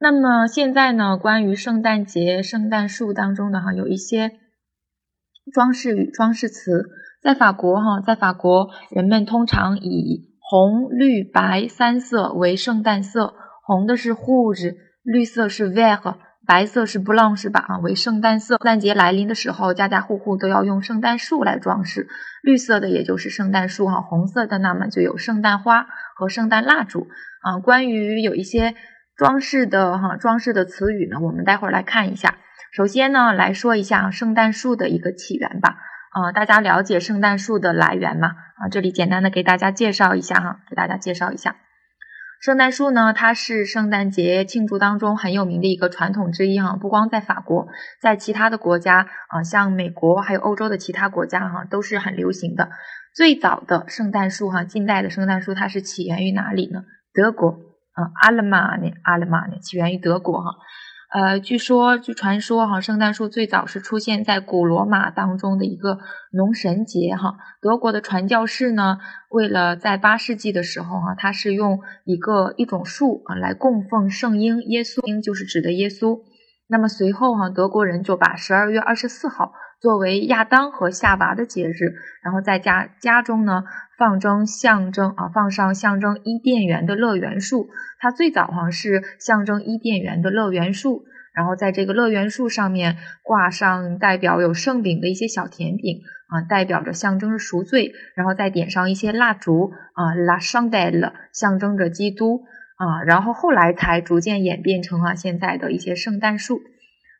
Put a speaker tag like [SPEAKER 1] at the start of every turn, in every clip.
[SPEAKER 1] 那么现在呢，关于圣诞节、圣诞树当中的哈，有一些装饰语、装饰词，在法国哈，在法国人们通常以红、绿、白三色为圣诞色，红的是 rouge，绿色是 vert，白色是 blanche 吧啊，为圣诞色。圣诞节来临的时候，家家户户都要用圣诞树来装饰，绿色的也就是圣诞树哈，红色的那么就有圣诞花和圣诞蜡烛啊。关于有一些。装饰的哈，装饰的词语呢，我们待会儿来看一下。首先呢，来说一下圣诞树的一个起源吧。啊，大家了解圣诞树的来源吗？啊，这里简单的给大家介绍一下哈，给大家介绍一下。圣诞树呢，它是圣诞节庆祝当中很有名的一个传统之一哈。不光在法国，在其他的国家啊，像美国还有欧洲的其他国家哈，都是很流行的。最早的圣诞树哈，近代的圣诞树它是起源于哪里呢？德国。嗯，阿勒玛尼，阿勒玛尼起源于德国哈，呃，据说，据传说哈，圣诞树最早是出现在古罗马当中的一个农神节哈。德国的传教士呢，为了在八世纪的时候哈，他是用一个一种树啊来供奉圣婴耶稣，婴就是指的耶稣。那么随后哈，德国人就把十二月二十四号作为亚当和夏娃的节日，然后在家家中呢。放征象征啊，放上象征伊甸园的乐园树，它最早哈是象征伊甸园的乐园树，然后在这个乐园树上面挂上代表有圣饼的一些小甜饼啊，代表着象征着赎罪，然后再点上一些蜡烛啊，la chandelle 象征着基督啊，然后后来才逐渐演变成啊现在的一些圣诞树。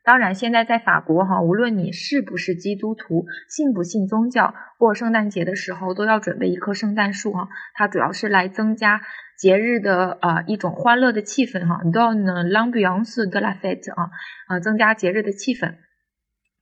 [SPEAKER 1] 当然，现在在法国哈，无论你是不是基督徒，信不信宗教，过圣诞节的时候都要准备一棵圣诞树哈。它主要是来增加节日的呃一种欢乐的气氛哈。你都要呢 l'ambiance de la fête 啊啊，增加节日的气氛。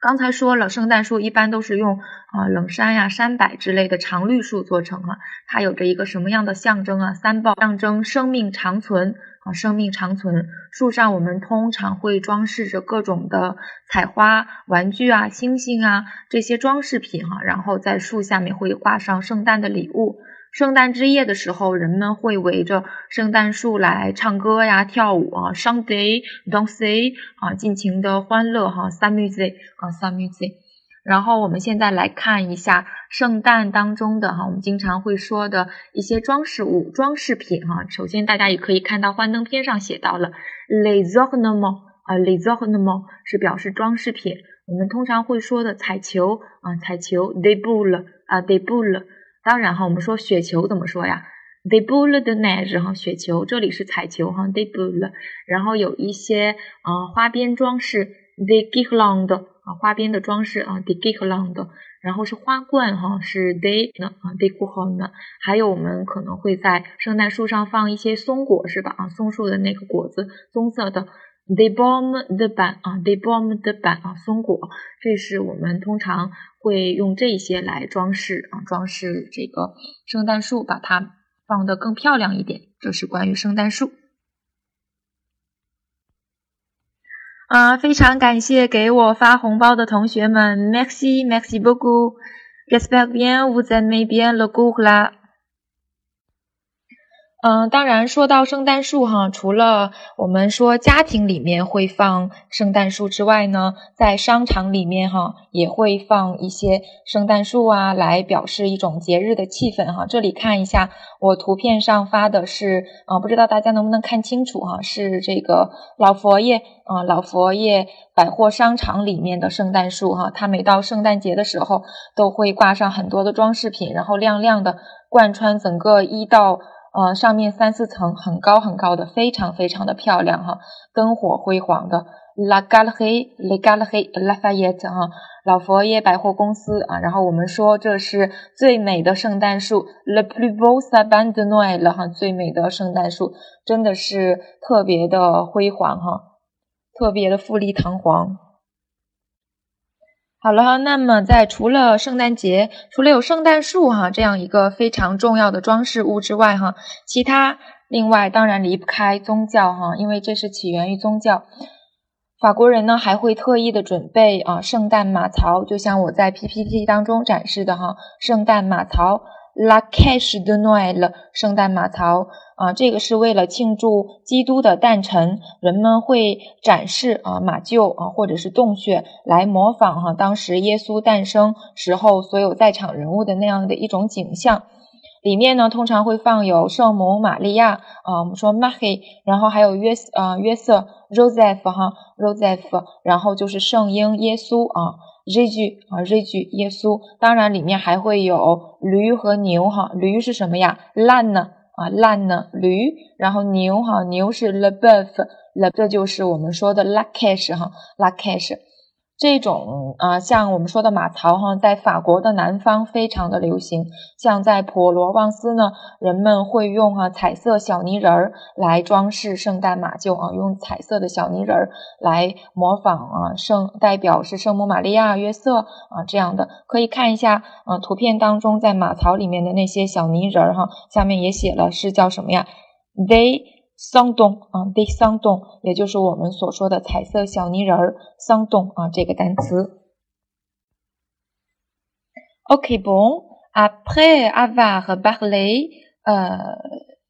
[SPEAKER 1] 刚才说了，圣诞树一般都是用啊冷杉呀、杉柏之类的常绿树做成哈。它有着一个什么样的象征啊？三宝象征生命长存。啊生命长存，树上我们通常会装饰着各种的彩花、玩具啊、星星啊这些装饰品哈，然后在树下面会挂上圣诞的礼物。圣诞之夜的时候，人们会围着圣诞树来唱歌呀、跳舞啊，Sunday dance 啊，尽情的欢乐哈，Sun music 啊，Sun music。然后我们现在来看一下圣诞当中的哈，我们经常会说的一些装饰物、装饰品哈。首先，大家也可以看到幻灯片上写到了 les o r n a m e n t 啊，les o r n a m e n t 是表示装饰品。我们通常会说的彩球啊，彩球 d e b o u l e 啊 d e b o u l e。当然哈，我们说雪球怎么说呀 d e b o u l e de neige 哈，雪球，这里是彩球哈 d e b o u l e。然后有一些啊花边装饰，des guirlandes。啊，花边的装饰啊 d e g i r l a n d 然后是花冠哈，是 de 呢啊 de g o n 呢，还有我们可能会在圣诞树上放一些松果是吧？啊，松树的那个果子，棕色的 de bom 的板啊，de bom 的板啊，松果，这是我们通常会用这些来装饰啊，装饰这个圣诞树，把它放得更漂亮一点。这是关于圣诞树。啊，非常感谢给我发红包的同学们，Merci Merci beaucoup，J'espère bien vous aimez bien le cours là。嗯，当然说到圣诞树哈，除了我们说家庭里面会放圣诞树之外呢，在商场里面哈也会放一些圣诞树啊，来表示一种节日的气氛哈。这里看一下，我图片上发的是啊，不知道大家能不能看清楚哈，是这个老佛爷啊，老佛爷百货商场里面的圣诞树哈。它每到圣诞节的时候都会挂上很多的装饰品，然后亮亮的贯穿整个一到。呃，上面三四层很高很高的，非常非常的漂亮哈，灯火辉煌的。La Galerie，La Galerie，La Fayette 哈，老佛爷百货公司啊。然后我们说这是最美的圣诞树，Le plus beau sapin de Noël 哈，最美的圣诞树，真的是特别的辉煌哈，特别的富丽堂皇。好了，那么在除了圣诞节，除了有圣诞树哈这样一个非常重要的装饰物之外哈，其他另外当然离不开宗教哈，因为这是起源于宗教。法国人呢还会特意的准备啊圣诞马槽，就像我在 PPT 当中展示的哈，圣诞马槽 La Cache de Noël，圣诞马槽啊，这个是为了庆祝基督的诞辰，人们会展示啊马厩啊或者是洞穴来模仿哈当时耶稣诞生时候所有在场人物的那样的一种景象。里面呢通常会放有圣母玛利亚啊，我们说 Mary，然后还有约啊约瑟 Joseph 哈 Joseph，然后就是圣婴耶稣啊 j e s 啊 j e s 耶稣，当然里面还会有驴和牛哈，驴是什么呀？烂呢？啊，烂呢，驴，然后牛哈，牛是 le bœuf，le 这就是我们说的 la cash 哈，la cash。这种啊，像我们说的马槽哈，在法国的南方非常的流行。像在普罗旺斯呢，人们会用哈彩色小泥人儿来装饰圣诞马厩啊，用彩色的小泥人儿来模仿啊圣代表是圣母玛利亚、约瑟啊这样的。可以看一下啊图片当中在马槽里面的那些小泥人儿哈，下面也写了是叫什么呀？They 桑洞啊，de 桑洞，也就是我们所说的彩色小泥人儿，桑洞啊，这个单词。OK bon，après avoir parlé，呃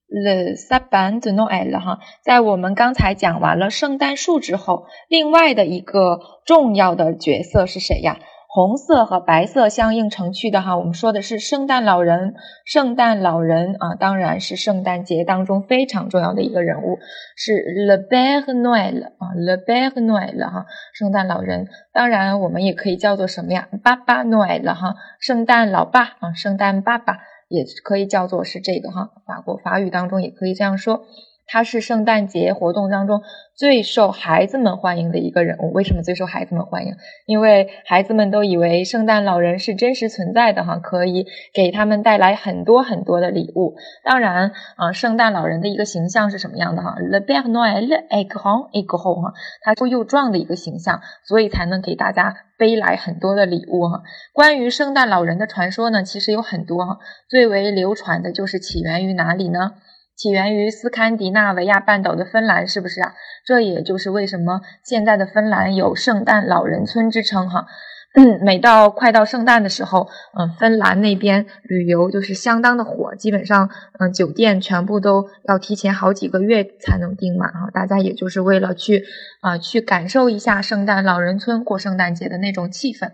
[SPEAKER 1] ，le sapin de Noël 哈，在我们刚才讲完了圣诞树之后，另外的一个重要的角色是谁呀？红色和白色相映成趣的哈，我们说的是圣诞老人。圣诞老人啊，当然是圣诞节当中非常重要的一个人物，是 Le Père Noël 啊，Le Père Noël 哈，圣诞老人。当然，我们也可以叫做什么呀？爸爸 Noël 哈，圣诞老爸啊，圣诞爸爸也可以叫做是这个哈，法国法语当中也可以这样说。他是圣诞节活动当中最受孩子们欢迎的一个人物。为什么最受孩子们欢迎？因为孩子们都以为圣诞老人是真实存在的，哈，可以给他们带来很多很多的礼物。当然，啊，圣诞老人的一个形象是什么样的？哈，Le Père Noël est grand et gros，哈，他又又壮的一个形象，所以才能给大家背来很多的礼物，哈。关于圣诞老人的传说呢，其实有很多，哈，最为流传的就是起源于哪里呢？起源于斯堪的纳维亚半岛的芬兰，是不是啊？这也就是为什么现在的芬兰有圣诞老人村之称哈。嗯，每到快到圣诞的时候，嗯，芬兰那边旅游就是相当的火，基本上，嗯，酒店全部都要提前好几个月才能订满哈。大家也就是为了去啊，去感受一下圣诞老人村过圣诞节的那种气氛。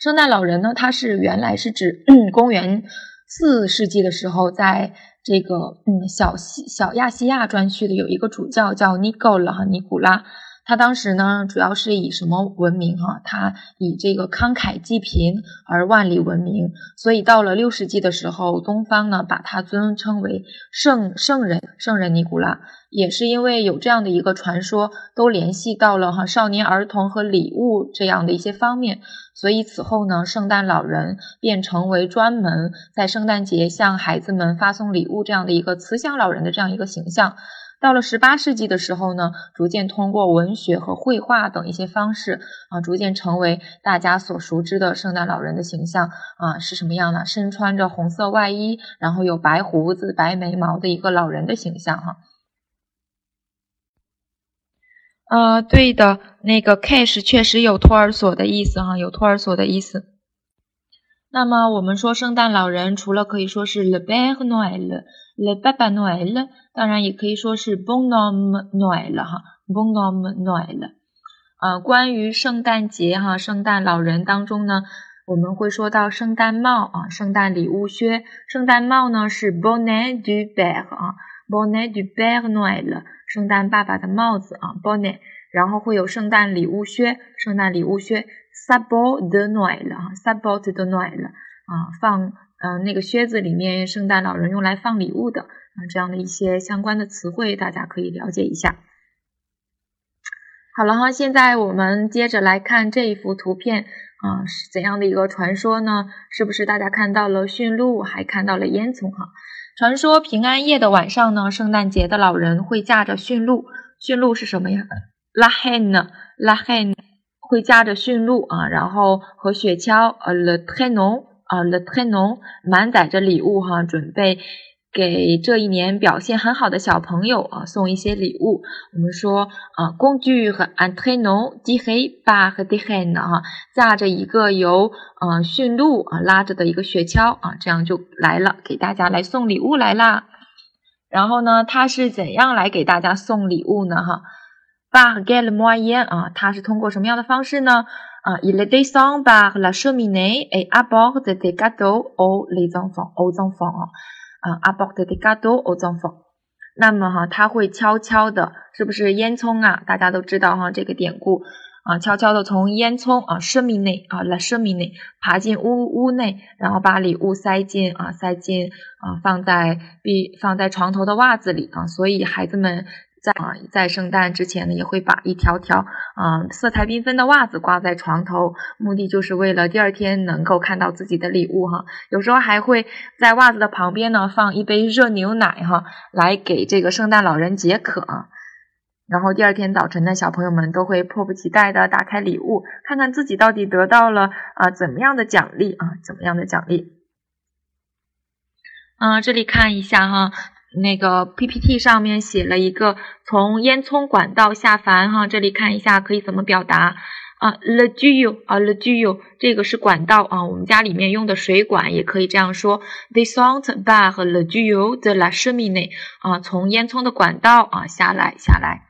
[SPEAKER 1] 圣诞老人呢，他是原来是指 公元四世纪的时候在。这个嗯，小西小亚细亚专区的有一个主教叫尼古拉尼古拉，他当时呢主要是以什么闻名哈？他以这个慷慨济贫而万里闻名，所以到了六世纪的时候，东方呢把他尊称为圣圣人圣人尼古拉，也是因为有这样的一个传说，都联系到了哈少年儿童和礼物这样的一些方面。所以此后呢，圣诞老人便成为专门在圣诞节向孩子们发送礼物这样的一个慈祥老人的这样一个形象。到了十八世纪的时候呢，逐渐通过文学和绘画等一些方式啊，逐渐成为大家所熟知的圣诞老人的形象啊是什么样呢？身穿着红色外衣，然后有白胡子、白眉毛的一个老人的形象哈。呃，对的，那个 cash 确实有托儿所的意思哈，有托儿所的意思。那么我们说圣诞老人，除了可以说是 le père le papa Noël，当然也可以说是 bonhomme Noël 哈，bonhomme Noël。啊，关于圣诞节哈，圣诞老人当中呢，我们会说到圣诞帽啊，圣诞礼物靴。圣诞帽呢是 bonnet du père 啊，bonnet du père Noël。圣诞爸爸的帽子啊，bonnet，然后会有圣诞礼物靴，圣诞礼物靴，sabot de Noël 哈，sabot de Noël 啊，放嗯那个靴子里面，圣诞老人用来放礼物的啊，这样的一些相关的词汇，大家可以了解一下。好了哈，现在我们接着来看这一幅图片啊，是怎样的一个传说呢？是不是大家看到了驯鹿，还看到了烟囱哈？传说平安夜的晚上呢，圣诞节的老人会驾着驯鹿。驯鹿是什么呀？La hen，La hen 会驾着驯鹿啊，然后和雪橇呃，le traîneau 啊，le traîneau 满载着礼物哈，准备。给这一年表现很好的小朋友啊送一些礼物。我们说啊，工具和 anteno 低黑巴和低黑呢哈，驾着一个由呃驯鹿啊拉着的一个雪橇啊，这样就来了，给大家来送礼物来啦。然后呢，他是怎样来给大家送礼物呢？哈，par quel moyen 啊？他是通过什么样的方式呢？啊，il descend par la cheminée et apporte des gâteaux aux les enfants aux enfants 啊，啊，apporte des gâteaux aux enfants。那么哈，他会悄悄的，是不是烟囱啊？大家都知道哈，这个典故。啊，悄悄的从烟囱啊，生命内啊，来生命内爬进屋屋内，然后把礼物塞进啊，塞进啊，放在壁放在床头的袜子里啊。所以孩子们在啊，在圣诞之前呢，也会把一条条啊，色彩缤纷的袜子挂在床头，目的就是为了第二天能够看到自己的礼物哈。有时候还会在袜子的旁边呢，放一杯热牛奶哈，来给这个圣诞老人解渴。然后第二天早晨呢，小朋友们都会迫不及待的打开礼物，看看自己到底得到了啊怎么样的奖励啊怎么样的奖励。嗯，这里看一下哈，那个 PPT 上面写了一个从烟囱管道下凡哈，这里看一下可以怎么表达啊？Le tuyau 啊，le tuyau 这个是管道啊，我们家里面用的水管也可以这样说：Descend par le tuyau de la cheminée 啊，从烟囱的管道啊下来下来。